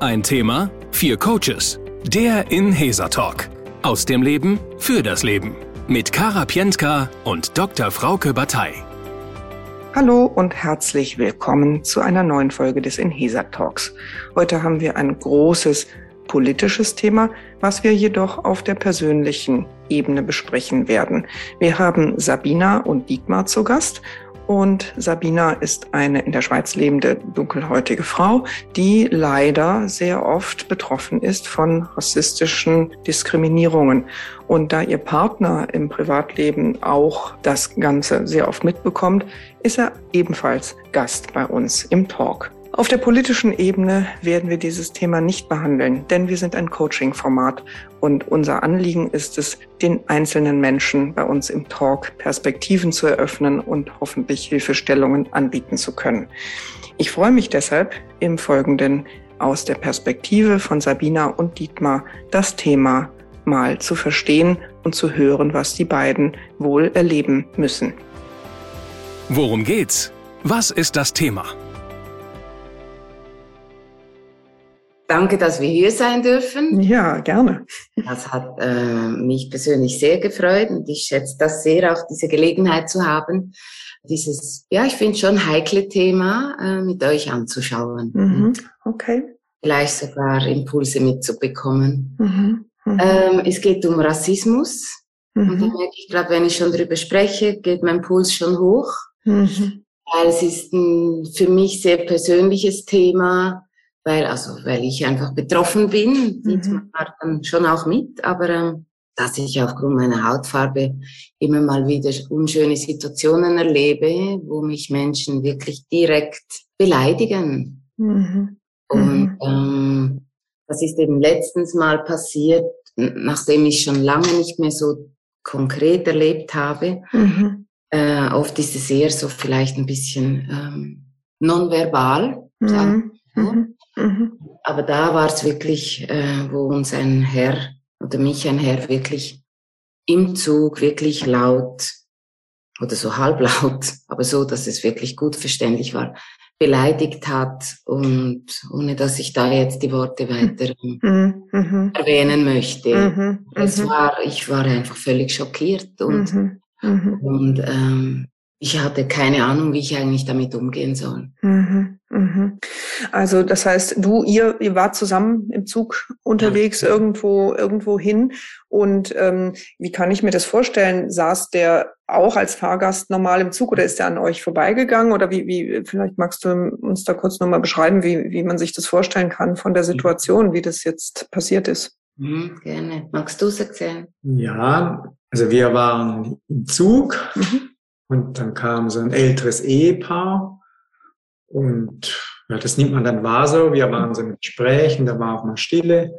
Ein Thema, vier Coaches. Der Inhesa Talk. Aus dem Leben für das Leben. Mit Kara Pientka und Dr. Frauke Batei. Hallo und herzlich willkommen zu einer neuen Folge des Inhesa Talks. Heute haben wir ein großes politisches Thema, was wir jedoch auf der persönlichen Ebene besprechen werden. Wir haben Sabina und Dietmar zu Gast und Sabina ist eine in der Schweiz lebende dunkelhäutige Frau, die leider sehr oft betroffen ist von rassistischen Diskriminierungen. Und da ihr Partner im Privatleben auch das Ganze sehr oft mitbekommt, ist er ebenfalls Gast bei uns im Talk. Auf der politischen Ebene werden wir dieses Thema nicht behandeln, denn wir sind ein Coaching-Format und unser Anliegen ist es, den einzelnen Menschen bei uns im Talk Perspektiven zu eröffnen und hoffentlich Hilfestellungen anbieten zu können. Ich freue mich deshalb im Folgenden aus der Perspektive von Sabina und Dietmar das Thema mal zu verstehen und zu hören, was die beiden wohl erleben müssen. Worum geht's? Was ist das Thema? Danke, dass wir hier sein dürfen. Ja, gerne. Das hat äh, mich persönlich sehr gefreut und ich schätze das sehr, auch diese Gelegenheit zu haben, dieses, ja, ich finde schon heikle Thema äh, mit euch anzuschauen. Mhm. Okay. Vielleicht sogar Impulse mitzubekommen. Mhm. Mhm. Ähm, es geht um Rassismus. Und da mhm. merke ich gerade, wenn ich schon darüber spreche, geht mein Puls schon hoch. Mhm. Weil es ist ein für mich sehr persönliches Thema weil, also, weil ich einfach betroffen bin, die mhm. dann schon auch mit, aber ähm, dass ich aufgrund meiner Hautfarbe immer mal wieder unschöne Situationen erlebe, wo mich Menschen wirklich direkt beleidigen. Mhm. Und mhm. ähm, das ist eben letztens mal passiert, nachdem ich schon lange nicht mehr so konkret erlebt habe. Mhm. Äh, oft ist es eher so vielleicht ein bisschen ähm, nonverbal. Mhm. Mhm. Aber da war es wirklich, äh, wo uns ein Herr oder mich ein Herr wirklich im Zug wirklich laut oder so halblaut, aber so, dass es wirklich gut verständlich war, beleidigt hat und ohne dass ich da jetzt die Worte weiter mhm. mhm. erwähnen möchte. Mhm. Es mhm. war, ich war einfach völlig schockiert und, mhm. und ähm, ich hatte keine Ahnung, wie ich eigentlich damit umgehen soll. Mhm, mhm. Also das heißt, du, ihr, ihr wart zusammen im Zug unterwegs ja. irgendwo, irgendwo hin. Und ähm, wie kann ich mir das vorstellen? Saß der auch als Fahrgast normal im Zug oder ist der an euch vorbeigegangen? Oder wie, wie vielleicht magst du uns da kurz nochmal beschreiben, wie, wie man sich das vorstellen kann von der Situation, wie das jetzt passiert ist? Mhm, gerne. Magst du es erzählen? Ja, also wir waren im Zug. Mhm und dann kam so ein älteres Ehepaar und ja, das nimmt man dann wahr so. Wir waren so im Gespräch und da war auch mal Stille.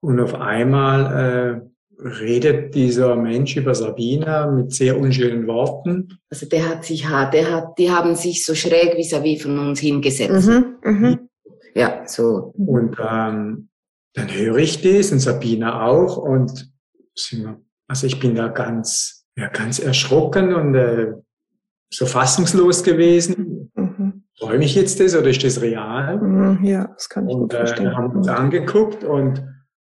Und auf einmal äh, redet dieser Mensch über Sabina mit sehr unschönen Worten. Also der hat sich, der hat, die haben sich so schräg vis-à-vis -vis von uns hingesetzt. Mhm, mh. Ja, so. Und ähm, dann höre ich das und Sabina auch und also ich bin da ganz, ja, ganz erschrocken und äh, so fassungslos gewesen. Mhm. Träume ich jetzt das oder ist das real? Mhm, ja, das kann ich und, gut äh, verstehen. Äh, haben uns angeguckt und,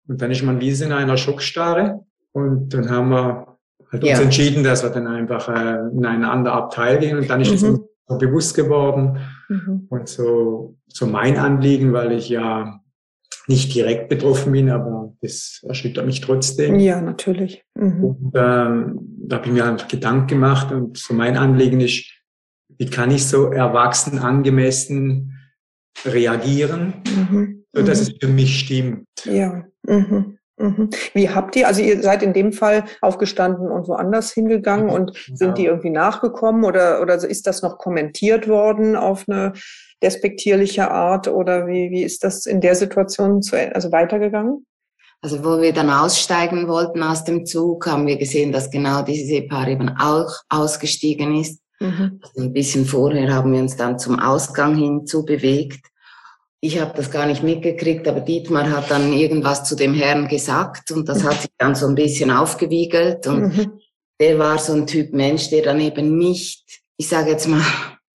und dann ist man wie in einer Schockstarre und dann haben wir halt ja. uns entschieden, dass wir dann einfach äh, in einen anderen Abteil gehen und dann ist mhm. es so bewusst geworden mhm. und so, so mein Anliegen, weil ich ja nicht direkt betroffen bin, aber das erschüttert mich trotzdem. Ja, natürlich. Mhm. Und ähm, da habe ich mir einfach Gedanken gemacht und so mein Anliegen ist, wie kann ich so erwachsen angemessen reagieren, mhm. so dass mhm. es für mich stimmt. Ja. Mhm. Mhm. Wie habt ihr, also ihr seid in dem Fall aufgestanden und woanders hingegangen und sind die irgendwie nachgekommen oder, oder ist das noch kommentiert worden auf eine despektierliche Art oder wie, wie ist das in der Situation zu, also weitergegangen? Also wo wir dann aussteigen wollten aus dem Zug, haben wir gesehen, dass genau dieses Paar eben auch ausgestiegen ist. Mhm. Also ein bisschen vorher haben wir uns dann zum Ausgang hinzu bewegt. Ich habe das gar nicht mitgekriegt, aber Dietmar hat dann irgendwas zu dem Herrn gesagt und das hat sich dann so ein bisschen aufgewiegelt und mhm. der war so ein Typ Mensch, der dann eben nicht, ich sage jetzt mal,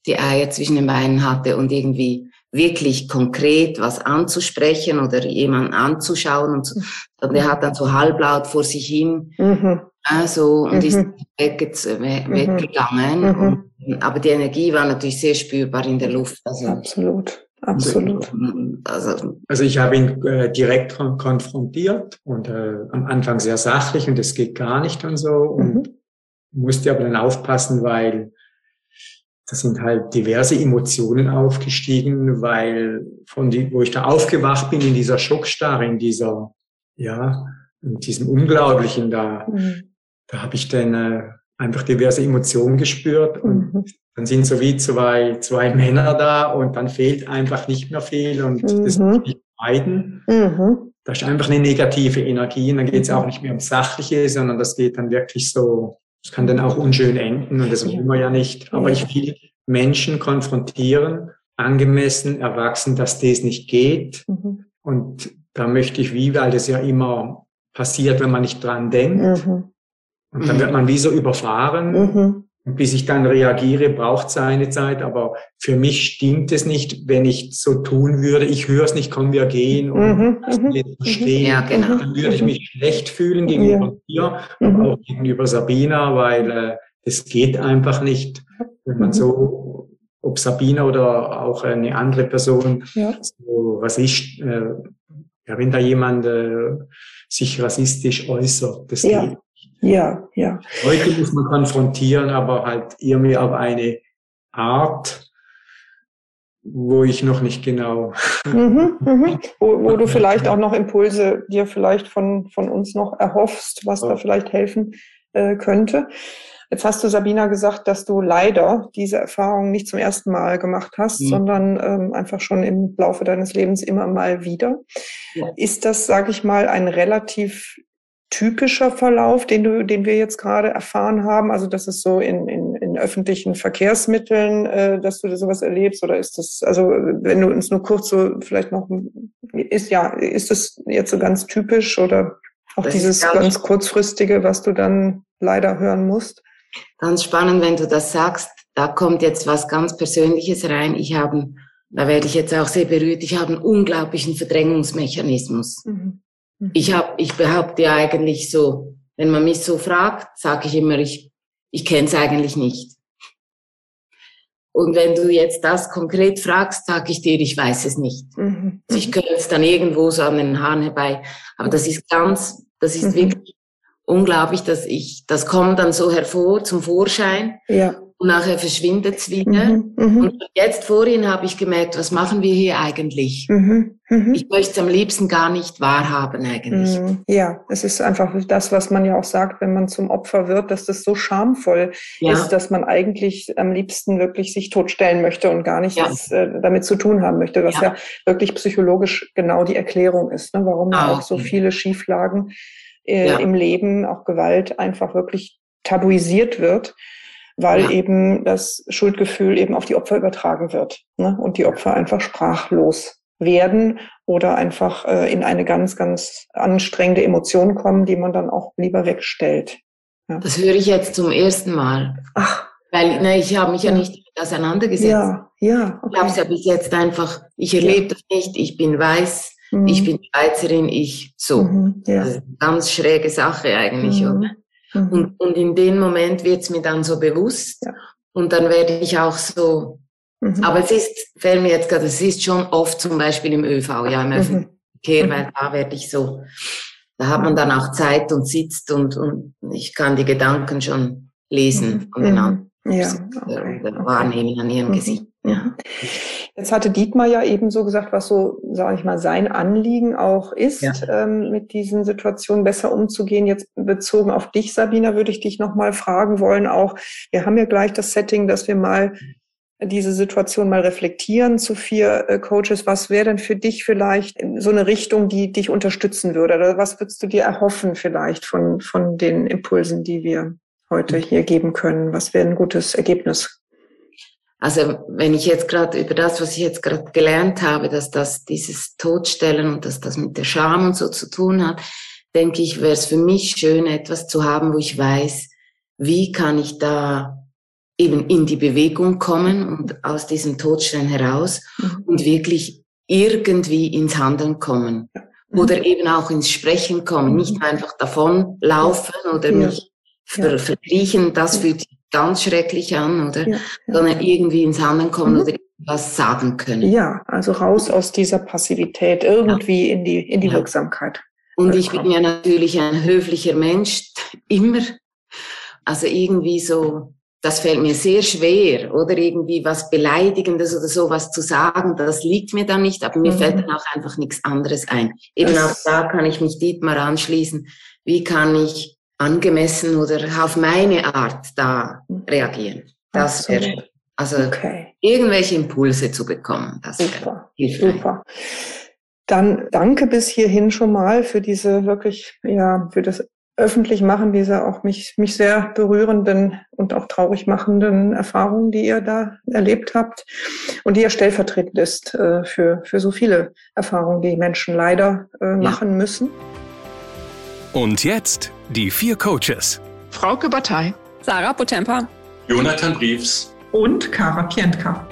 die Eier zwischen den Beinen hatte und irgendwie wirklich konkret was anzusprechen oder jemanden anzuschauen und, so. und er hat dann so halblaut vor sich hin mhm. also und mhm. ist weg, we, mhm. weggegangen. Mhm. Und, aber die Energie war natürlich sehr spürbar in der Luft. Also, Absolut. Absolut. Also, also ich habe ihn äh, direkt konfrontiert und äh, am Anfang sehr sachlich und es geht gar nicht und so und mhm. musste aber dann aufpassen, weil da sind halt diverse Emotionen aufgestiegen, weil von die, wo ich da aufgewacht bin in dieser Schockstarre, in dieser, ja, in diesem Unglaublichen da, mhm. da habe ich dann äh, einfach diverse Emotionen gespürt und mhm. dann sind so wie zwei, zwei Männer da und dann fehlt einfach nicht mehr viel und mhm. das muss ich meiden. Mhm. Da ist einfach eine negative Energie und dann geht es auch nicht mehr um Sachliche, sondern das geht dann wirklich so, es kann dann auch unschön enden und das wollen wir ja nicht. Aber ich will Menschen konfrontieren, angemessen, erwachsen, dass das nicht geht. Mhm. Und da möchte ich wie, weil das ja immer passiert, wenn man nicht dran denkt. Mhm. Und dann wird man wie so überfahren. Mhm. Und bis ich dann reagiere, braucht seine Zeit. Aber für mich stimmt es nicht, wenn ich so tun würde. Ich höre es nicht, komm, wir gehen und mhm. mhm. verstehen. Ja, genau. Dann würde ich mich schlecht fühlen gegenüber ja. dir, mhm. aber auch gegenüber Sabina, weil äh, das geht einfach nicht, wenn man mhm. so, ob Sabina oder auch eine andere Person, ja. so, was ist, äh, ja, wenn da jemand äh, sich rassistisch äußert, das ja. geht ja, ja. Heute muss man konfrontieren, aber halt irgendwie auf eine Art, wo ich noch nicht genau. Mhm, mhm. Wo, wo du vielleicht auch noch Impulse dir vielleicht von, von uns noch erhoffst, was da vielleicht helfen äh, könnte. Jetzt hast du, Sabina, gesagt, dass du leider diese Erfahrung nicht zum ersten Mal gemacht hast, mhm. sondern ähm, einfach schon im Laufe deines Lebens immer mal wieder. Ja. Ist das, sage ich mal, ein relativ typischer Verlauf, den du, den wir jetzt gerade erfahren haben? Also das ist so in, in, in öffentlichen Verkehrsmitteln, äh, dass du sowas erlebst, oder ist das, also wenn du uns nur kurz so vielleicht noch ist ja, ist das jetzt so ganz typisch oder auch das dieses ganz kurzfristige, was du dann leider hören musst? Ganz spannend, wenn du das sagst. Da kommt jetzt was ganz Persönliches rein. Ich habe, da werde ich jetzt auch sehr berührt, ich habe einen unglaublichen Verdrängungsmechanismus. Mhm. Mhm. Ich habe, ich behaupte ja eigentlich so, wenn man mich so fragt, sage ich immer, ich, ich kenne es eigentlich nicht. Und wenn du jetzt das konkret fragst, sage ich dir, ich weiß es nicht. Mhm. Ich könnte es dann irgendwo so an den Haaren herbei. Aber das ist ganz, das ist mhm. wirklich unglaublich, dass ich, das kommt dann so hervor zum Vorschein. Ja. Und nachher verschwindet es wieder. Mhm, mhm, und jetzt vorhin habe ich gemerkt, was machen wir hier eigentlich? Mhm, mhm. ich möchte es am liebsten gar nicht wahrhaben eigentlich. Mhm. Ja, es ist einfach das, was man ja auch sagt, wenn man zum Opfer wird, dass das so schamvoll ja. ist, dass man eigentlich am liebsten wirklich sich totstellen möchte und gar nichts ja. äh, damit zu tun haben möchte, was ja, ja wirklich psychologisch genau die Erklärung ist, ne? warum ah, auch so viele Schieflagen äh, im Leben, auch Gewalt einfach wirklich tabuisiert wird weil ja. eben das Schuldgefühl eben auf die Opfer übertragen wird ne? und die Opfer einfach sprachlos werden oder einfach äh, in eine ganz, ganz anstrengende Emotion kommen, die man dann auch lieber wegstellt. Ja. Das höre ich jetzt zum ersten Mal. Ach. Weil ne, ich habe mich ja, nicht auseinandergesetzt. Ja, ja. Okay. Ich habe es ja bis jetzt einfach, ich erlebe ja. das nicht, ich bin weiß, mhm. ich bin Schweizerin, ich so. Mhm, ja. Das ist eine ganz schräge Sache eigentlich, mhm. oder? Mhm. Und, und in dem Moment wird es mir dann so bewusst. Ja. Und dann werde ich auch so, mhm. aber es ist, fällt mir jetzt gerade, es ist schon oft zum Beispiel im ÖV, ja, im öffentlichen mhm. Verkehr, weil da werde ich so, da hat man dann auch Zeit und sitzt und, und ich kann die Gedanken schon lesen mhm. von den anderen. Ja, okay. wahrnehmen an ihrem Gesicht. Ja. Jetzt hatte Dietmar ja eben so gesagt, was so, sage ich mal, sein Anliegen auch ist, ja. ähm, mit diesen Situationen besser umzugehen. Jetzt bezogen auf dich, Sabina, würde ich dich nochmal fragen wollen. Auch, wir haben ja gleich das Setting, dass wir mal diese Situation mal reflektieren zu vier äh, Coaches. Was wäre denn für dich vielleicht so eine Richtung, die dich unterstützen würde? Oder was würdest du dir erhoffen vielleicht von, von den Impulsen, die wir heute hier geben können? Was wäre ein gutes Ergebnis? Also wenn ich jetzt gerade über das, was ich jetzt gerade gelernt habe, dass das dieses Todstellen und dass das mit der Scham und so zu tun hat, denke ich, wäre es für mich schön, etwas zu haben, wo ich weiß, wie kann ich da eben in die Bewegung kommen und aus diesem Todstellen heraus mhm. und wirklich irgendwie ins Handeln kommen. Mhm. Oder eben auch ins Sprechen kommen, mhm. nicht einfach davon laufen oder ja. mich ver verkriechen, das fühlt sich ganz schrecklich an, oder? Ja. Sondern irgendwie ins Handeln kommen mhm. oder was sagen können. Ja, also raus aus dieser Passivität, irgendwie in die, in die Wirksamkeit. Und ich bin ja natürlich ein höflicher Mensch, immer. Also irgendwie so, das fällt mir sehr schwer, oder irgendwie was Beleidigendes oder sowas zu sagen, das liegt mir dann nicht, aber mir mhm. fällt dann auch einfach nichts anderes ein. Eben das auch da kann ich mich Dietmar anschließen. Wie kann ich angemessen oder auf meine Art da reagieren? Das wäre, also okay. irgendwelche Impulse zu bekommen. Das super, super. Dann danke bis hierhin schon mal für diese wirklich, ja, für das öffentlich machen diese auch mich, mich sehr berührenden und auch traurig machenden Erfahrungen, die ihr da erlebt habt und die ja stellvertretend ist äh, für, für so viele Erfahrungen, die Menschen leider äh, machen ja. müssen. Und jetzt die vier Coaches. Frauke Batei, Sarah Potempa, Jonathan Briefs und Kara Pientka.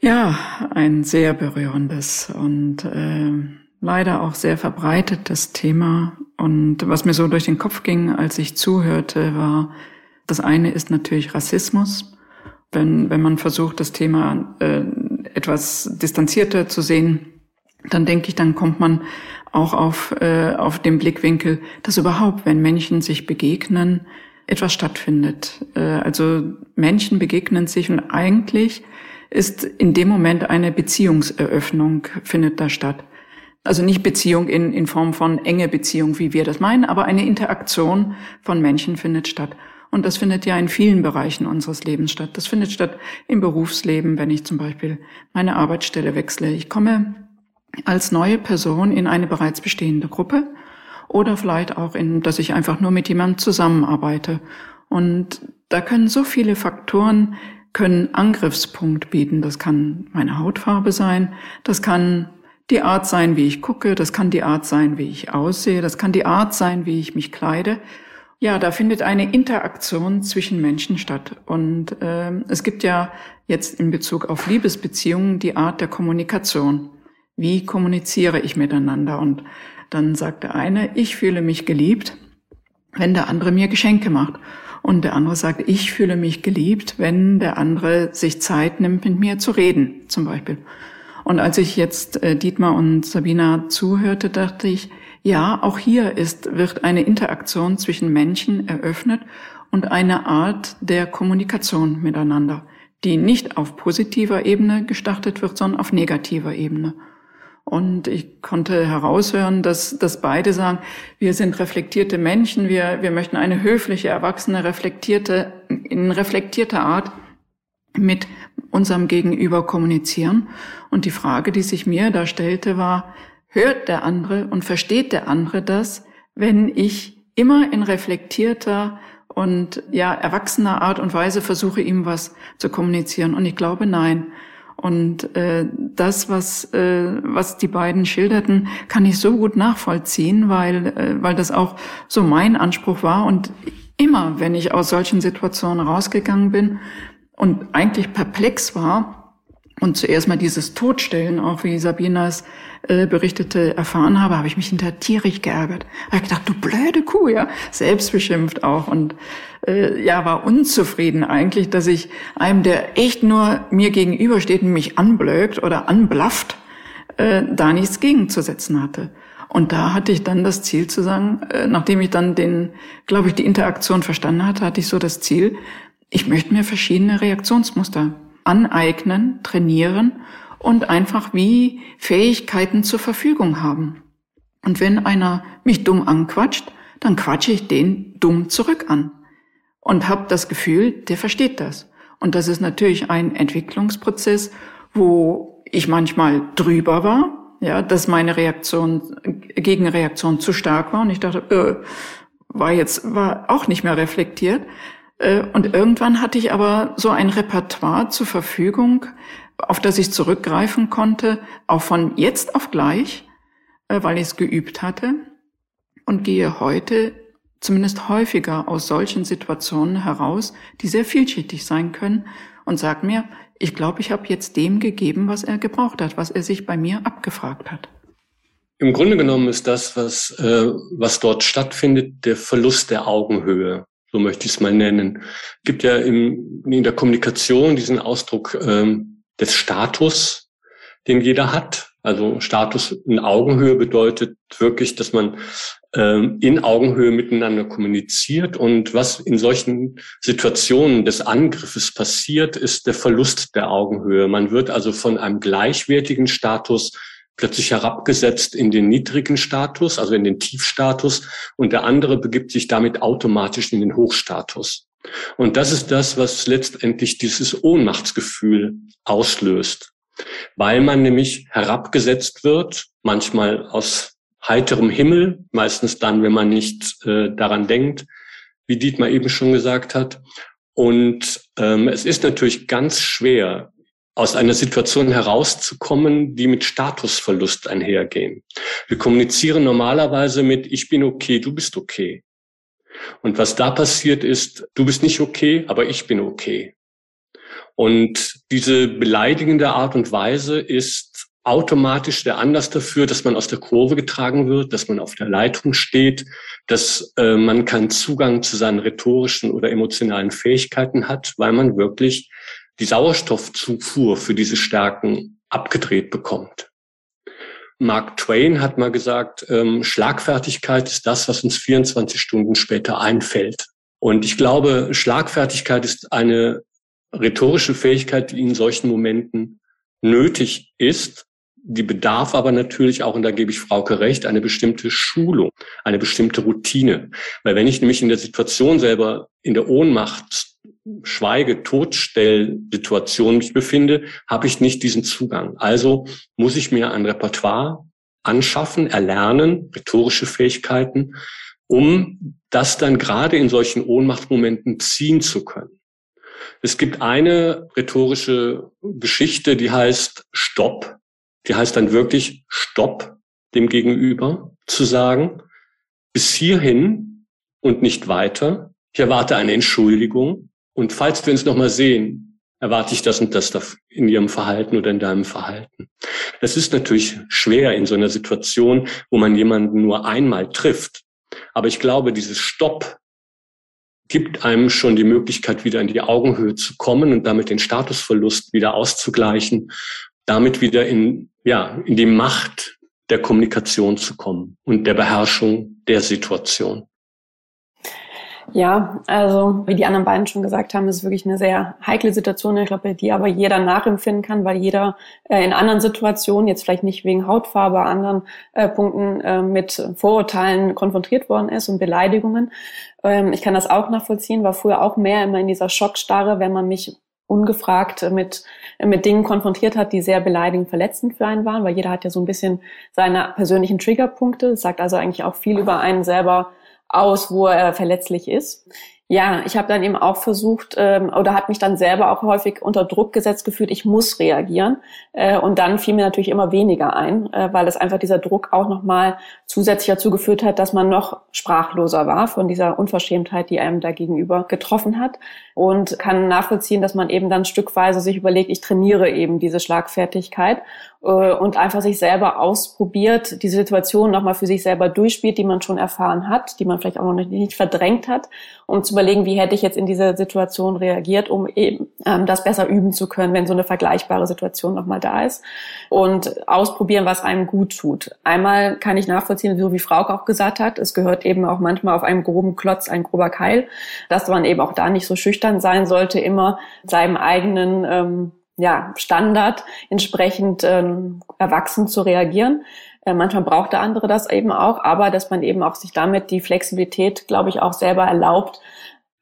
Ja, ein sehr berührendes und äh, leider auch sehr verbreitetes Thema. Und was mir so durch den Kopf ging, als ich zuhörte, war, das eine ist natürlich Rassismus. Wenn, wenn man versucht, das Thema äh, etwas distanzierter zu sehen, dann denke ich, dann kommt man auch auf, äh, auf den Blickwinkel, dass überhaupt, wenn Menschen sich begegnen, etwas stattfindet. Äh, also Menschen begegnen sich und eigentlich ist in dem Moment eine Beziehungseröffnung findet da statt. Also nicht Beziehung in, in Form von enge Beziehung, wie wir das meinen, aber eine Interaktion von Menschen findet statt. Und das findet ja in vielen Bereichen unseres Lebens statt. Das findet statt im Berufsleben, wenn ich zum Beispiel meine Arbeitsstelle wechsle. Ich komme als neue Person in eine bereits bestehende Gruppe oder vielleicht auch in, dass ich einfach nur mit jemandem zusammenarbeite. Und da können so viele Faktoren können Angriffspunkt bieten. Das kann meine Hautfarbe sein, das kann die Art sein, wie ich gucke, das kann die Art sein, wie ich aussehe, das kann die Art sein, wie ich mich kleide. Ja, da findet eine Interaktion zwischen Menschen statt. Und äh, es gibt ja jetzt in Bezug auf Liebesbeziehungen die Art der Kommunikation. Wie kommuniziere ich miteinander? Und dann sagt der eine, ich fühle mich geliebt, wenn der andere mir Geschenke macht. Und der andere sagt, ich fühle mich geliebt, wenn der andere sich Zeit nimmt, mit mir zu reden, zum Beispiel. Und als ich jetzt äh, Dietmar und Sabina zuhörte, dachte ich, ja, auch hier ist, wird eine Interaktion zwischen Menschen eröffnet und eine Art der Kommunikation miteinander, die nicht auf positiver Ebene gestartet wird, sondern auf negativer Ebene. Und ich konnte heraushören, dass, dass beide sagen, wir sind reflektierte Menschen, wir, wir möchten eine höfliche, erwachsene, reflektierte, in reflektierter Art mit unserem Gegenüber kommunizieren. Und die Frage, die sich mir da stellte, war, hört der andere und versteht der andere das, wenn ich immer in reflektierter und ja erwachsener Art und Weise versuche, ihm was zu kommunizieren? Und ich glaube, nein. Und äh, das, was, äh, was die beiden schilderten, kann ich so gut nachvollziehen, weil, äh, weil das auch so mein Anspruch war. Und immer, wenn ich aus solchen Situationen rausgegangen bin, und eigentlich perplex war und zuerst mal dieses Todstellen, auch wie Sabinas äh, berichtete, erfahren habe, habe ich mich hinter tierisch geärgert. Habe gedacht, du blöde Kuh, ja, selbstbeschimpft auch und äh, ja, war unzufrieden eigentlich, dass ich einem, der echt nur mir gegenübersteht und mich anblökt oder anblafft, äh, da nichts gegenzusetzen hatte. Und da hatte ich dann das Ziel zu sagen, äh, nachdem ich dann den, glaube ich, die Interaktion verstanden hatte, hatte ich so das Ziel, ich möchte mir verschiedene Reaktionsmuster aneignen, trainieren und einfach wie Fähigkeiten zur Verfügung haben. Und wenn einer mich dumm anquatscht, dann quatsche ich den dumm zurück an und habe das Gefühl, der versteht das. Und das ist natürlich ein Entwicklungsprozess, wo ich manchmal drüber war, ja, dass meine Reaktion, Gegenreaktion zu stark war und ich dachte, äh, war jetzt, war auch nicht mehr reflektiert. Äh, und irgendwann hatte ich aber so ein Repertoire zur Verfügung, auf das ich zurückgreifen konnte, auch von jetzt auf gleich, äh, weil ich es geübt hatte und gehe heute zumindest häufiger aus solchen Situationen heraus, die sehr vielschichtig sein können, und sagt mir, ich glaube, ich habe jetzt dem gegeben, was er gebraucht hat, was er sich bei mir abgefragt hat. Im Grunde genommen ist das, was, äh, was dort stattfindet, der Verlust der Augenhöhe. So möchte ich es mal nennen. Es gibt ja im, in der Kommunikation diesen Ausdruck ähm, des Status, den jeder hat. Also Status in Augenhöhe bedeutet wirklich, dass man ähm, in Augenhöhe miteinander kommuniziert. Und was in solchen Situationen des Angriffes passiert, ist der Verlust der Augenhöhe. Man wird also von einem gleichwertigen Status plötzlich herabgesetzt in den niedrigen Status, also in den Tiefstatus, und der andere begibt sich damit automatisch in den Hochstatus. Und das ist das, was letztendlich dieses Ohnmachtsgefühl auslöst weil man nämlich herabgesetzt wird, manchmal aus heiterem Himmel, meistens dann, wenn man nicht äh, daran denkt, wie Dietmar eben schon gesagt hat. Und ähm, es ist natürlich ganz schwer, aus einer Situation herauszukommen, die mit Statusverlust einhergehen. Wir kommunizieren normalerweise mit Ich bin okay, du bist okay. Und was da passiert ist, du bist nicht okay, aber ich bin okay. Und diese beleidigende Art und Weise ist automatisch der Anlass dafür, dass man aus der Kurve getragen wird, dass man auf der Leitung steht, dass äh, man keinen Zugang zu seinen rhetorischen oder emotionalen Fähigkeiten hat, weil man wirklich die Sauerstoffzufuhr für diese Stärken abgedreht bekommt. Mark Twain hat mal gesagt, ähm, Schlagfertigkeit ist das, was uns 24 Stunden später einfällt. Und ich glaube, Schlagfertigkeit ist eine rhetorische Fähigkeit, die in solchen Momenten nötig ist. Die bedarf aber natürlich auch, und da gebe ich Frauke recht, eine bestimmte Schulung, eine bestimmte Routine. Weil wenn ich nämlich in der Situation selber in der Ohnmacht, Schweige, Todstellsituation mich befinde, habe ich nicht diesen Zugang. Also muss ich mir ein Repertoire anschaffen, erlernen, rhetorische Fähigkeiten, um das dann gerade in solchen Ohnmachtmomenten ziehen zu können. Es gibt eine rhetorische Geschichte, die heißt Stopp. Die heißt dann wirklich Stopp dem Gegenüber zu sagen, bis hierhin und nicht weiter. Ich erwarte eine Entschuldigung. Und falls wir uns nochmal sehen, erwarte ich das und das in Ihrem Verhalten oder in deinem Verhalten. Das ist natürlich schwer in so einer Situation, wo man jemanden nur einmal trifft. Aber ich glaube, dieses Stopp gibt einem schon die Möglichkeit, wieder in die Augenhöhe zu kommen und damit den Statusverlust wieder auszugleichen, damit wieder in, ja, in die Macht der Kommunikation zu kommen und der Beherrschung der Situation. Ja, also wie die anderen beiden schon gesagt haben, ist wirklich eine sehr heikle Situation, ich glaube, die aber jeder nachempfinden kann, weil jeder äh, in anderen Situationen, jetzt vielleicht nicht wegen Hautfarbe, anderen äh, Punkten äh, mit Vorurteilen konfrontiert worden ist und Beleidigungen. Ähm, ich kann das auch nachvollziehen, war früher auch mehr immer in dieser Schockstarre, wenn man mich ungefragt mit, mit Dingen konfrontiert hat, die sehr beleidigend, verletzend für einen waren, weil jeder hat ja so ein bisschen seine persönlichen Triggerpunkte. Das sagt also eigentlich auch viel über einen selber aus, wo er verletzlich ist ja, ich habe dann eben auch versucht ähm, oder hat mich dann selber auch häufig unter Druck gesetzt gefühlt, ich muss reagieren. Äh, und dann fiel mir natürlich immer weniger ein, äh, weil es einfach dieser Druck auch nochmal zusätzlich dazu geführt hat, dass man noch sprachloser war von dieser Unverschämtheit, die einem da gegenüber getroffen hat. Und kann nachvollziehen, dass man eben dann stückweise sich überlegt, ich trainiere eben diese Schlagfertigkeit äh, und einfach sich selber ausprobiert, die Situation nochmal für sich selber durchspielt, die man schon erfahren hat, die man vielleicht auch noch nicht verdrängt hat, um zu überlegen, wie hätte ich jetzt in dieser Situation reagiert, um eben ähm, das besser üben zu können, wenn so eine vergleichbare Situation nochmal da ist. Und ausprobieren, was einem gut tut. Einmal kann ich nachvollziehen, so wie Frauke auch gesagt hat, es gehört eben auch manchmal auf einem groben Klotz ein grober Keil, dass man eben auch da nicht so schüchtern sein sollte, immer seinem eigenen ähm, ja, Standard entsprechend ähm, erwachsen zu reagieren. Äh, manchmal braucht der andere das eben auch, aber dass man eben auch sich damit die Flexibilität, glaube ich, auch selber erlaubt,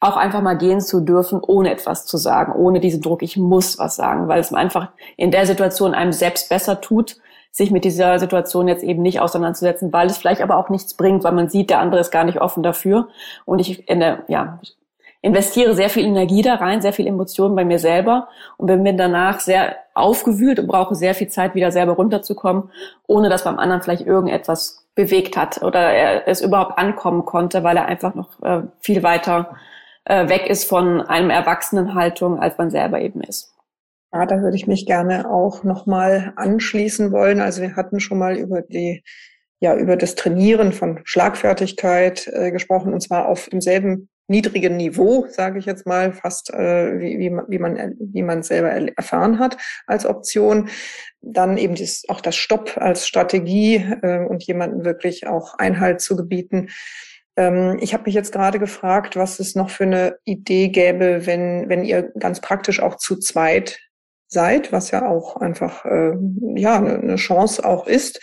auch einfach mal gehen zu dürfen, ohne etwas zu sagen, ohne diesen Druck, ich muss was sagen, weil es einfach in der Situation einem selbst besser tut, sich mit dieser Situation jetzt eben nicht auseinanderzusetzen, weil es vielleicht aber auch nichts bringt, weil man sieht, der andere ist gar nicht offen dafür. Und ich in der, ja, investiere sehr viel Energie da rein, sehr viel Emotionen bei mir selber und bin mir danach sehr aufgewühlt und brauche sehr viel Zeit, wieder selber runterzukommen, ohne dass beim anderen vielleicht irgendetwas bewegt hat oder er es überhaupt ankommen konnte, weil er einfach noch äh, viel weiter äh, weg ist von einem Erwachsenenhaltung, als man selber eben ist. Ja, da würde ich mich gerne auch nochmal anschließen wollen. Also wir hatten schon mal über die ja über das Trainieren von Schlagfertigkeit äh, gesprochen und zwar auf demselben niedrigen Niveau, sage ich jetzt mal, fast äh, wie, wie, man, wie man wie man selber erfahren hat als Option. Dann eben dies, auch das Stopp als Strategie äh, und jemanden wirklich auch Einhalt zu gebieten. Ähm, ich habe mich jetzt gerade gefragt, was es noch für eine Idee gäbe, wenn wenn ihr ganz praktisch auch zu zweit seid, was ja auch einfach äh, ja eine Chance auch ist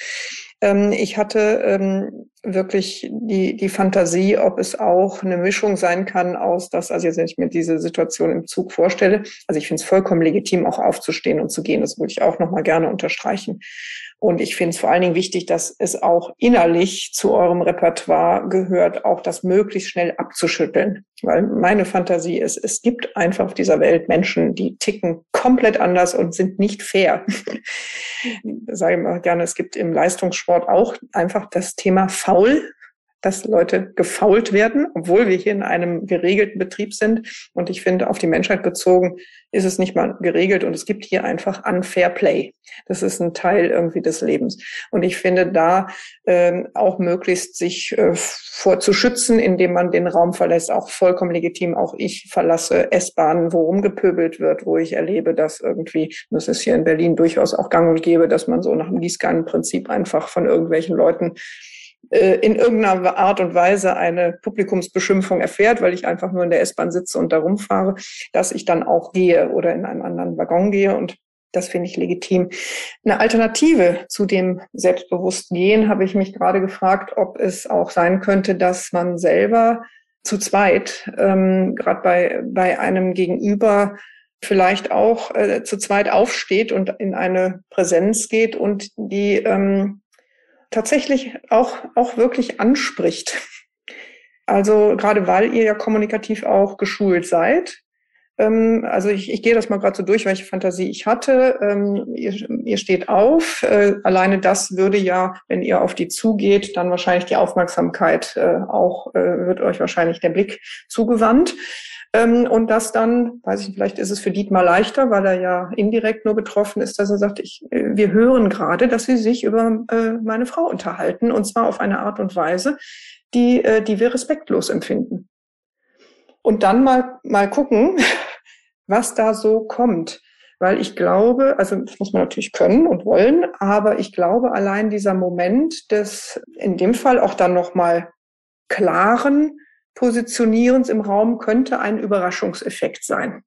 ähm, ich hatte ähm, wirklich die, die Fantasie, ob es auch eine Mischung sein kann aus das, also jetzt, wenn ich mir diese Situation im Zug vorstelle, also ich finde es vollkommen legitim, auch aufzustehen und zu gehen, das würde ich auch nochmal gerne unterstreichen. Und ich finde es vor allen Dingen wichtig, dass es auch innerlich zu eurem Repertoire gehört, auch das möglichst schnell abzuschütteln. Weil meine Fantasie ist, es gibt einfach auf dieser Welt Menschen, die ticken komplett anders und sind nicht fair. Sage ich mal gerne, es gibt im Leistungssport auch einfach das Thema faul dass Leute gefault werden, obwohl wir hier in einem geregelten Betrieb sind. Und ich finde, auf die Menschheit bezogen ist es nicht mal geregelt und es gibt hier einfach unfair Play. Das ist ein Teil irgendwie des Lebens. Und ich finde da ähm, auch möglichst sich äh, vorzuschützen, indem man den Raum verlässt, auch vollkommen legitim. Auch ich verlasse S-Bahnen, wo rumgepöbelt wird, wo ich erlebe, dass irgendwie, das ist hier in Berlin durchaus auch gang und gäbe, dass man so nach dem Gießkannenprinzip einfach von irgendwelchen Leuten äh, in irgendeiner Art und Weise eine Publikumsbeschimpfung erfährt, weil ich einfach nur in der S-Bahn sitze und da rumfahre, dass ich dann auch gehe oder in einen anderen Waggon gehe und das finde ich legitim. Eine Alternative zu dem selbstbewussten Gehen habe ich mich gerade gefragt, ob es auch sein könnte, dass man selber zu zweit, ähm, gerade bei, bei einem Gegenüber, vielleicht auch äh, zu zweit aufsteht und in eine Präsenz geht und die ähm, tatsächlich auch, auch wirklich anspricht. Also gerade weil ihr ja kommunikativ auch geschult seid. Ähm, also ich, ich gehe das mal gerade so durch, welche Fantasie ich hatte. Ähm, ihr, ihr steht auf. Äh, alleine das würde ja, wenn ihr auf die zugeht, dann wahrscheinlich die Aufmerksamkeit äh, auch, äh, wird euch wahrscheinlich der Blick zugewandt. Ähm, und das dann, weiß ich, vielleicht ist es für Dietmar leichter, weil er ja indirekt nur betroffen ist, dass er sagt, ich, äh, wir hören gerade, dass sie sich über äh, meine Frau unterhalten und zwar auf eine Art und Weise, die, äh, die wir respektlos empfinden. Und dann mal, mal gucken, was da so kommt. Weil ich glaube, also das muss man natürlich können und wollen, aber ich glaube, allein dieser Moment des, in dem Fall auch dann nochmal klaren, Positionierens im Raum könnte ein Überraschungseffekt sein.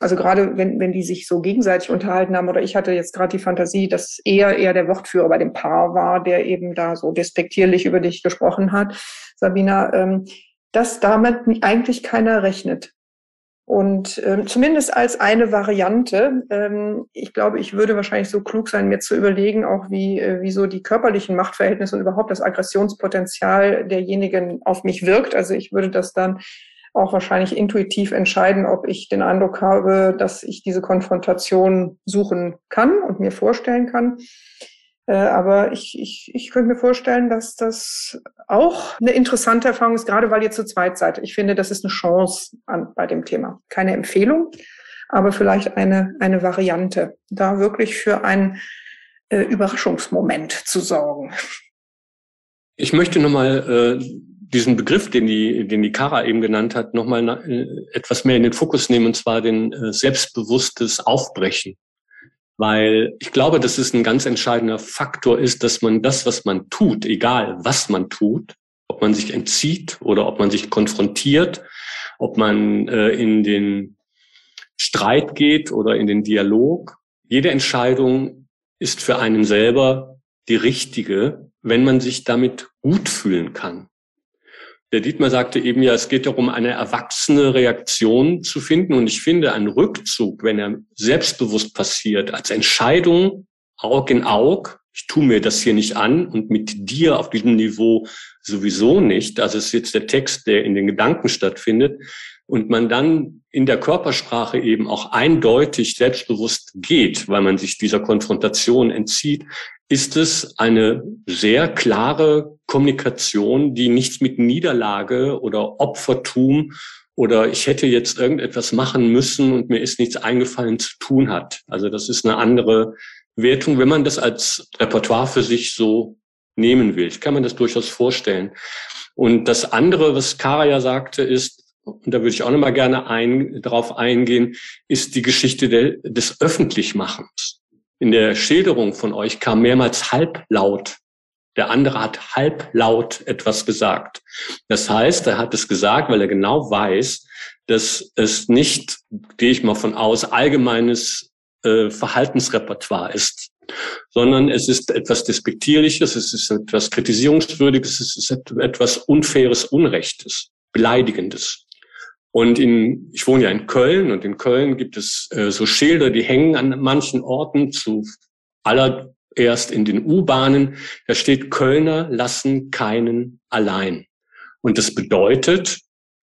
Also gerade wenn, wenn die sich so gegenseitig unterhalten haben, oder ich hatte jetzt gerade die Fantasie, dass er eher der Wortführer bei dem Paar war, der eben da so despektierlich über dich gesprochen hat, Sabina, ähm, dass damit eigentlich keiner rechnet. Und ähm, zumindest als eine Variante, ähm, ich glaube, ich würde wahrscheinlich so klug sein, mir zu überlegen, auch wie, äh, wie so die körperlichen Machtverhältnisse und überhaupt das Aggressionspotenzial derjenigen auf mich wirkt. Also ich würde das dann auch wahrscheinlich intuitiv entscheiden, ob ich den Eindruck habe, dass ich diese Konfrontation suchen kann und mir vorstellen kann. Äh, aber ich, ich, ich könnte mir vorstellen, dass das auch eine interessante Erfahrung ist, gerade weil ihr zu zweit seid. Ich finde, das ist eine Chance an, bei dem Thema. Keine Empfehlung, aber vielleicht eine, eine Variante, da wirklich für einen äh, Überraschungsmoment zu sorgen. Ich möchte nochmal äh, diesen Begriff, den die, den die Kara eben genannt hat, nochmal äh, etwas mehr in den Fokus nehmen, und zwar den äh, selbstbewusstes Aufbrechen weil ich glaube, dass es ein ganz entscheidender Faktor ist, dass man das, was man tut, egal was man tut, ob man sich entzieht oder ob man sich konfrontiert, ob man äh, in den Streit geht oder in den Dialog, jede Entscheidung ist für einen selber die richtige, wenn man sich damit gut fühlen kann. Der Dietmar sagte eben ja, es geht darum, eine erwachsene Reaktion zu finden. Und ich finde, ein Rückzug, wenn er selbstbewusst passiert, als Entscheidung, Aug in Aug, ich tue mir das hier nicht an und mit dir auf diesem Niveau sowieso nicht. Es ist jetzt der Text, der in den Gedanken stattfindet. und man dann in der Körpersprache eben auch eindeutig selbstbewusst geht, weil man sich dieser Konfrontation entzieht, ist es eine sehr klare Kommunikation, die nichts mit Niederlage oder Opfertum oder ich hätte jetzt irgendetwas machen müssen und mir ist nichts eingefallen zu tun hat. Also das ist eine andere Wertung, wenn man das als Repertoire für sich so nehmen will. Ich kann mir das durchaus vorstellen. Und das andere, was Kara ja sagte, ist, und da würde ich auch noch mal gerne ein, darauf eingehen, ist die Geschichte de, des Öffentlichmachens. In der Schilderung von euch kam mehrmals halblaut. Der andere hat halblaut etwas gesagt. Das heißt, er hat es gesagt, weil er genau weiß, dass es nicht, gehe ich mal von aus, allgemeines äh, Verhaltensrepertoire ist, sondern es ist etwas Despektierliches, es ist etwas Kritisierungswürdiges, es ist etwas Unfaires, Unrechtes, Beleidigendes. Und in, ich wohne ja in Köln und in Köln gibt es äh, so Schilder, die hängen an manchen Orten zu allererst in den U-Bahnen. Da steht, Kölner lassen keinen allein. Und das bedeutet,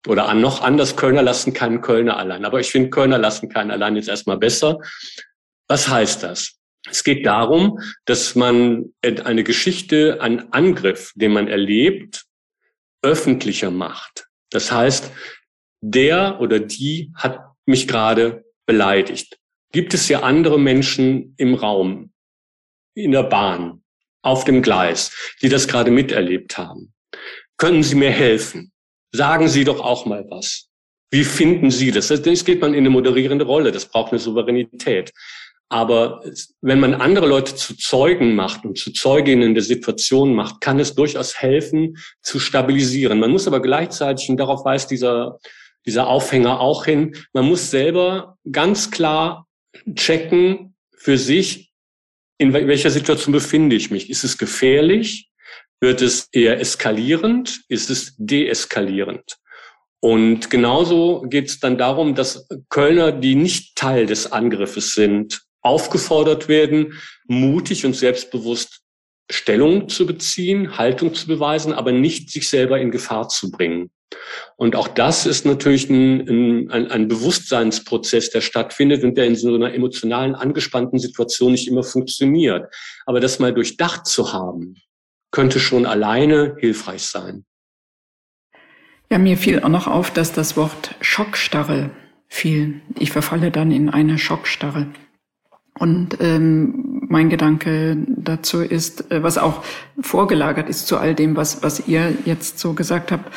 oder noch anders, Kölner lassen keinen Kölner allein. Aber ich finde, Kölner lassen keinen allein jetzt erstmal besser. Was heißt das? Es geht darum, dass man eine Geschichte, einen Angriff, den man erlebt, öffentlicher macht. Das heißt, der oder die hat mich gerade beleidigt. Gibt es ja andere Menschen im Raum, in der Bahn, auf dem Gleis, die das gerade miterlebt haben? Können Sie mir helfen? Sagen Sie doch auch mal was. Wie finden Sie das? Das geht man in eine moderierende Rolle. Das braucht eine Souveränität. Aber wenn man andere Leute zu Zeugen macht und zu Zeuginnen der Situation macht, kann es durchaus helfen, zu stabilisieren. Man muss aber gleichzeitig, und darauf weist dieser dieser Aufhänger auch hin. Man muss selber ganz klar checken für sich, in welcher Situation befinde ich mich. Ist es gefährlich? Wird es eher eskalierend? Ist es deeskalierend? Und genauso geht es dann darum, dass Kölner, die nicht Teil des Angriffes sind, aufgefordert werden, mutig und selbstbewusst Stellung zu beziehen, Haltung zu beweisen, aber nicht sich selber in Gefahr zu bringen. Und auch das ist natürlich ein, ein, ein Bewusstseinsprozess, der stattfindet und der in so einer emotionalen, angespannten Situation nicht immer funktioniert. Aber das mal durchdacht zu haben, könnte schon alleine hilfreich sein. Ja, mir fiel auch noch auf, dass das Wort Schockstarre fiel. Ich verfalle dann in eine Schockstarre. Und ähm, mein Gedanke dazu ist, äh, was auch vorgelagert ist zu all dem, was, was ihr jetzt so gesagt habt,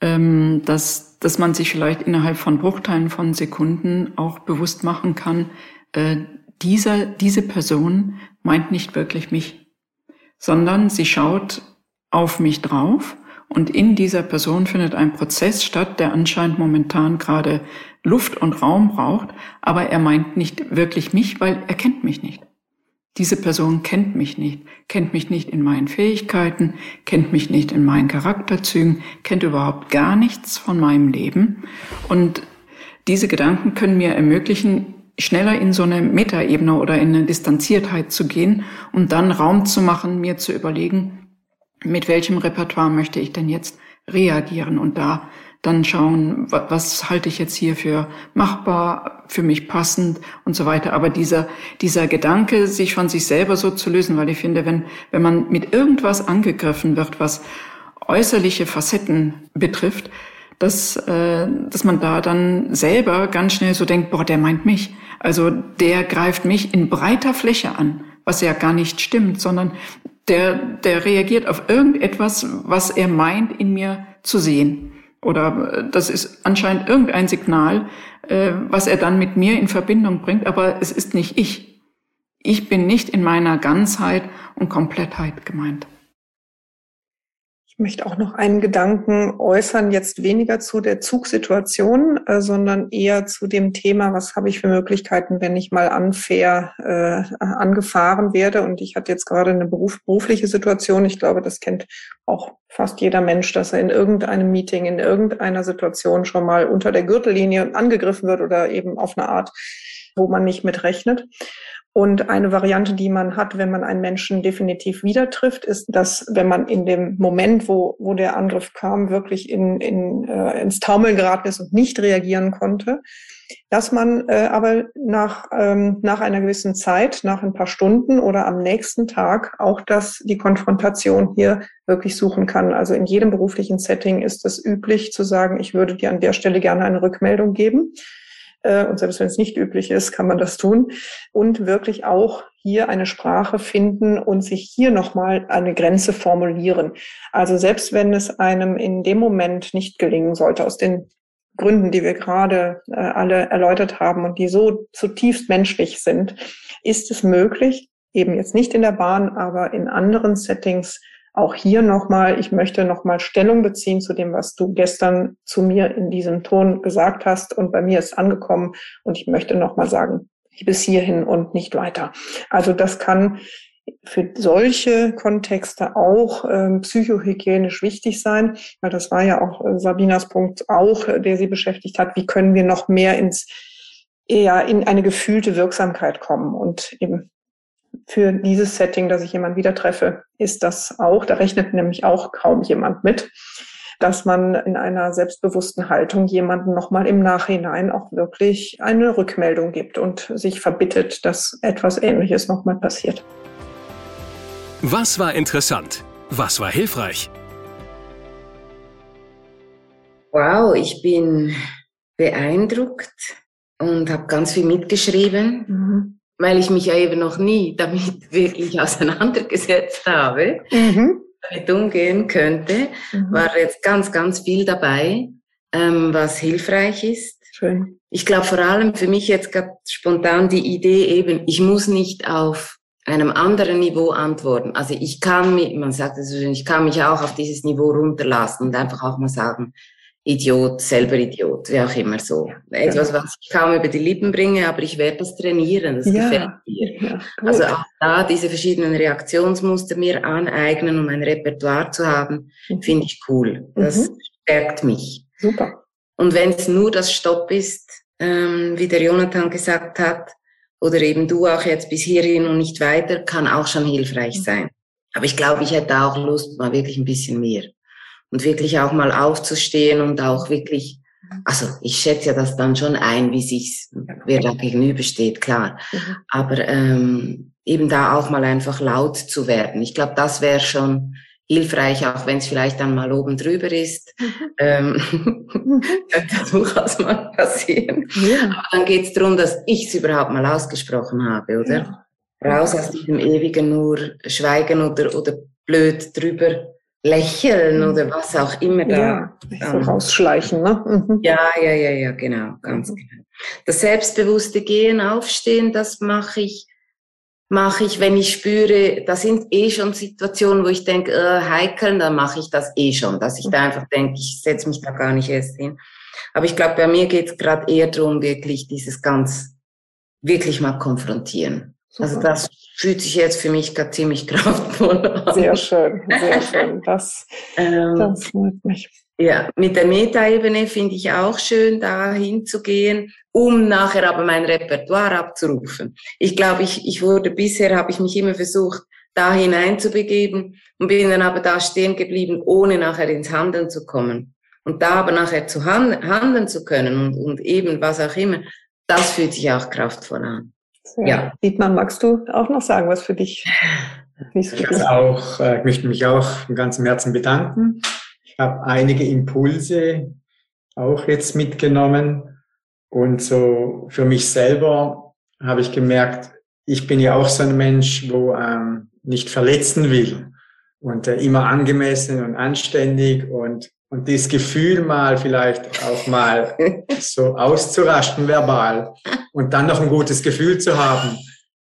ähm, dass, dass man sich vielleicht innerhalb von Bruchteilen von Sekunden auch bewusst machen kann, äh, dieser, diese Person meint nicht wirklich mich, sondern sie schaut auf mich drauf und in dieser Person findet ein Prozess statt, der anscheinend momentan gerade Luft und Raum braucht, aber er meint nicht wirklich mich, weil er kennt mich nicht. Diese Person kennt mich nicht, kennt mich nicht in meinen Fähigkeiten, kennt mich nicht in meinen Charakterzügen, kennt überhaupt gar nichts von meinem Leben. Und diese Gedanken können mir ermöglichen, schneller in so eine Metaebene oder in eine Distanziertheit zu gehen und dann Raum zu machen, mir zu überlegen, mit welchem Repertoire möchte ich denn jetzt reagieren und da dann schauen, was halte ich jetzt hier für machbar, für mich passend und so weiter. Aber dieser, dieser Gedanke, sich von sich selber so zu lösen, weil ich finde, wenn, wenn man mit irgendwas angegriffen wird, was äußerliche Facetten betrifft, dass, äh, dass man da dann selber ganz schnell so denkt, boah, der meint mich. Also der greift mich in breiter Fläche an, was ja gar nicht stimmt, sondern der, der reagiert auf irgendetwas, was er meint, in mir zu sehen. Oder äh, das ist anscheinend irgendein Signal, äh, was er dann mit mir in Verbindung bringt, aber es ist nicht ich. Ich bin nicht in meiner Ganzheit und Komplettheit gemeint möchte auch noch einen Gedanken äußern, jetzt weniger zu der Zugsituation, äh, sondern eher zu dem Thema, was habe ich für Möglichkeiten, wenn ich mal unfair äh, angefahren werde. Und ich hatte jetzt gerade eine beruf, berufliche Situation. Ich glaube, das kennt auch fast jeder Mensch, dass er in irgendeinem Meeting, in irgendeiner Situation schon mal unter der Gürtellinie angegriffen wird oder eben auf eine Art, wo man nicht mit rechnet. Und eine Variante, die man hat, wenn man einen Menschen definitiv wieder trifft, ist, dass wenn man in dem Moment, wo, wo der Angriff kam, wirklich in, in, äh, ins Taumeln geraten ist und nicht reagieren konnte, dass man äh, aber nach, ähm, nach einer gewissen Zeit, nach ein paar Stunden oder am nächsten Tag auch das, die Konfrontation hier wirklich suchen kann. Also in jedem beruflichen Setting ist es üblich zu sagen, ich würde dir an der Stelle gerne eine Rückmeldung geben. Äh, und selbst wenn es nicht üblich ist, kann man das tun. Und wirklich auch hier eine Sprache finden und sich hier nochmal eine Grenze formulieren. Also selbst wenn es einem in dem Moment nicht gelingen sollte, aus den Gründen, die wir gerade äh, alle erläutert haben und die so zutiefst menschlich sind, ist es möglich, eben jetzt nicht in der Bahn, aber in anderen Settings, auch hier nochmal, ich möchte nochmal Stellung beziehen zu dem, was du gestern zu mir in diesem Ton gesagt hast und bei mir ist angekommen und ich möchte nochmal sagen, bis hierhin und nicht weiter. Also das kann für solche Kontexte auch ähm, psychohygienisch wichtig sein, weil das war ja auch äh, Sabinas Punkt auch, äh, der sie beschäftigt hat. Wie können wir noch mehr ins eher in eine gefühlte Wirksamkeit kommen und eben für dieses Setting, dass ich jemanden wieder treffe, ist das auch, da rechnet nämlich auch kaum jemand mit, dass man in einer selbstbewussten Haltung jemanden nochmal im Nachhinein auch wirklich eine Rückmeldung gibt und sich verbittet, dass etwas Ähnliches nochmal passiert. Was war interessant? Was war hilfreich? Wow, ich bin beeindruckt und habe ganz viel mitgeschrieben. Mhm weil ich mich ja eben noch nie damit wirklich auseinandergesetzt habe, mhm. damit umgehen könnte, mhm. war jetzt ganz, ganz viel dabei, ähm, was hilfreich ist. Schön. Ich glaube vor allem für mich jetzt gerade spontan die Idee eben, ich muss nicht auf einem anderen Niveau antworten. Also ich kann mich, man sagt es so ich kann mich auch auf dieses Niveau runterlassen und einfach auch mal sagen, Idiot, selber Idiot, wie auch immer so. Etwas, was ich kaum über die Lippen bringe, aber ich werde das trainieren, das ja. gefällt mir. Ja, also auch da diese verschiedenen Reaktionsmuster mir aneignen, um ein Repertoire zu haben, mhm. finde ich cool. Das mhm. stärkt mich. Super. Und wenn es nur das Stopp ist, ähm, wie der Jonathan gesagt hat, oder eben du auch jetzt bis hierhin und nicht weiter, kann auch schon hilfreich mhm. sein. Aber ich glaube, ich hätte auch Lust, mal wirklich ein bisschen mehr und wirklich auch mal aufzustehen und auch wirklich, also ich schätze ja das dann schon ein, wie sich's, wer da gegenübersteht, klar. Mhm. Aber ähm, eben da auch mal einfach laut zu werden. Ich glaube, das wäre schon hilfreich, auch wenn es vielleicht dann mal oben drüber ist. Mhm. Ähm, könnte durchaus mal passieren. Ja. Aber dann geht es darum, dass ich es überhaupt mal ausgesprochen habe, oder? Ja. Raus aus diesem ewigen nur Schweigen oder, oder blöd drüber lächeln mhm. oder was auch immer da. Ja, so rausschleichen, ne? Mhm. Ja, ja, ja, ja, genau, ganz mhm. genau. Das selbstbewusste Gehen, Aufstehen, das mache ich, mache ich, wenn ich spüre, da sind eh schon Situationen, wo ich denke, äh, heikeln, dann mache ich das eh schon, dass ich da mhm. einfach denke, ich setze mich da gar nicht erst hin. Aber ich glaube, bei mir geht es gerade eher darum, wirklich dieses ganz, wirklich mal konfrontieren. Also Super. Also das fühlt sich jetzt für mich gerade ziemlich kraftvoll an. Sehr schön, sehr schön. Das, ähm, das freut mich. Ja, mit der Metaebene finde ich auch schön, da hinzugehen, um nachher aber mein Repertoire abzurufen. Ich glaube, ich, ich wurde bisher, habe ich mich immer versucht, da hineinzubegeben und bin dann aber da stehen geblieben, ohne nachher ins Handeln zu kommen. Und da aber nachher zu handeln zu können und, und eben was auch immer, das fühlt sich auch kraftvoll an. Ja. Dietmar, magst du auch noch sagen, was für dich? Ich, für auch, äh, möchte mich auch von ganzem Herzen bedanken. Ich habe einige Impulse auch jetzt mitgenommen und so für mich selber habe ich gemerkt, ich bin ja auch so ein Mensch, wo ähm, nicht verletzen will und äh, immer angemessen und anständig und und dieses Gefühl mal vielleicht auch mal so auszurasten verbal und dann noch ein gutes Gefühl zu haben,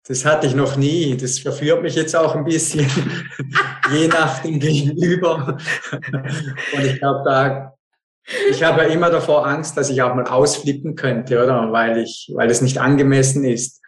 das hatte ich noch nie. Das verführt mich jetzt auch ein bisschen, je nach dem Gegenüber. Und ich glaube, da, ich habe ja immer davor Angst, dass ich auch mal ausflippen könnte, oder? Weil ich, weil es nicht angemessen ist.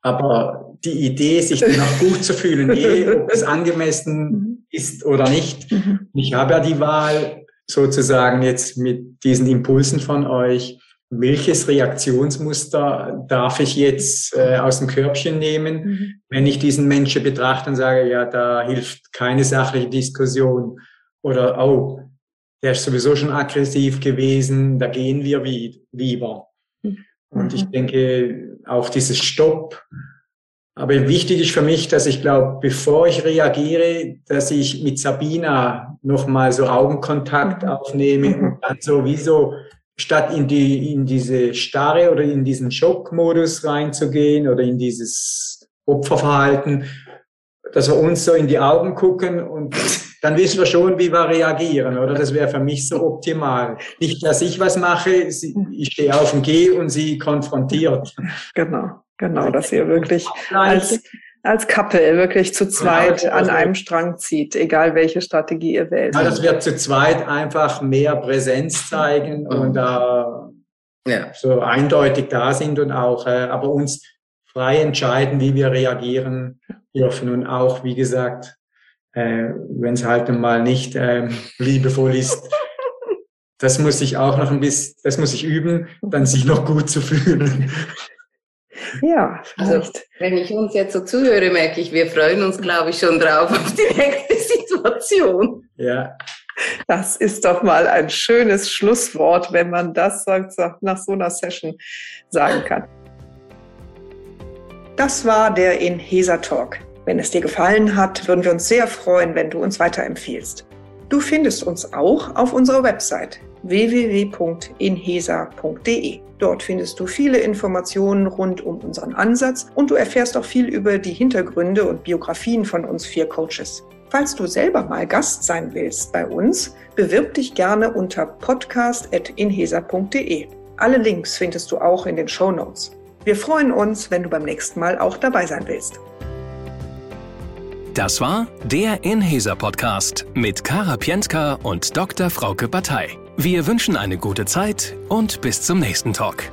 Aber die Idee, sich dann auch gut zu fühlen, eh, ob es angemessen ist oder nicht. Mhm. Ich habe ja die Wahl, sozusagen jetzt mit diesen Impulsen von euch welches Reaktionsmuster darf ich jetzt äh, aus dem Körbchen nehmen, mhm. wenn ich diesen Menschen betrachte und sage, ja, da hilft keine sachliche Diskussion oder, oh, der ist sowieso schon aggressiv gewesen, da gehen wir wie, lieber. Mhm. Und ich denke, auch dieses Stopp. Aber wichtig ist für mich, dass ich glaube, bevor ich reagiere, dass ich mit Sabina nochmal so Augenkontakt mhm. aufnehme und dann sowieso statt in die, in diese Starre oder in diesen Schockmodus reinzugehen oder in dieses Opferverhalten, dass wir uns so in die Augen gucken und dann wissen wir schon, wie wir reagieren, oder? Das wäre für mich so optimal. Nicht, dass ich was mache, ich stehe auf und gehe und sie konfrontiert. Genau, genau, dass ihr wirklich als, als Couple wirklich zu zweit ja, an einem Strang zieht, egal welche Strategie ihr wählt. Ja, das wird zu zweit einfach mehr Präsenz zeigen mhm. und da äh, ja. so eindeutig da sind und auch, äh, aber uns frei entscheiden, wie wir reagieren dürfen und auch, wie gesagt, äh, wenn es halt mal nicht äh, liebevoll ist. Das muss ich auch noch ein bisschen, das muss ich üben, dann sich noch gut zu fühlen. Ja, also wenn ich uns jetzt so zuhöre, merke ich, wir freuen uns, glaube ich, schon drauf auf die nächste Situation. Ja. Das ist doch mal ein schönes Schlusswort, wenn man das nach so einer Session sagen kann. Das war der Inhesa Talk. Wenn es dir gefallen hat, würden wir uns sehr freuen, wenn du uns weiterempfiehlst. Du findest uns auch auf unserer Website www.inhesa.de. Dort findest du viele Informationen rund um unseren Ansatz und du erfährst auch viel über die Hintergründe und Biografien von uns vier Coaches. Falls du selber mal Gast sein willst bei uns, bewirb dich gerne unter podcast.inhesa.de. Alle Links findest du auch in den Show Notes. Wir freuen uns, wenn du beim nächsten Mal auch dabei sein willst. Das war der Inhaser Podcast mit Kara Pientka und Dr. Frauke Batei. Wir wünschen eine gute Zeit und bis zum nächsten Talk.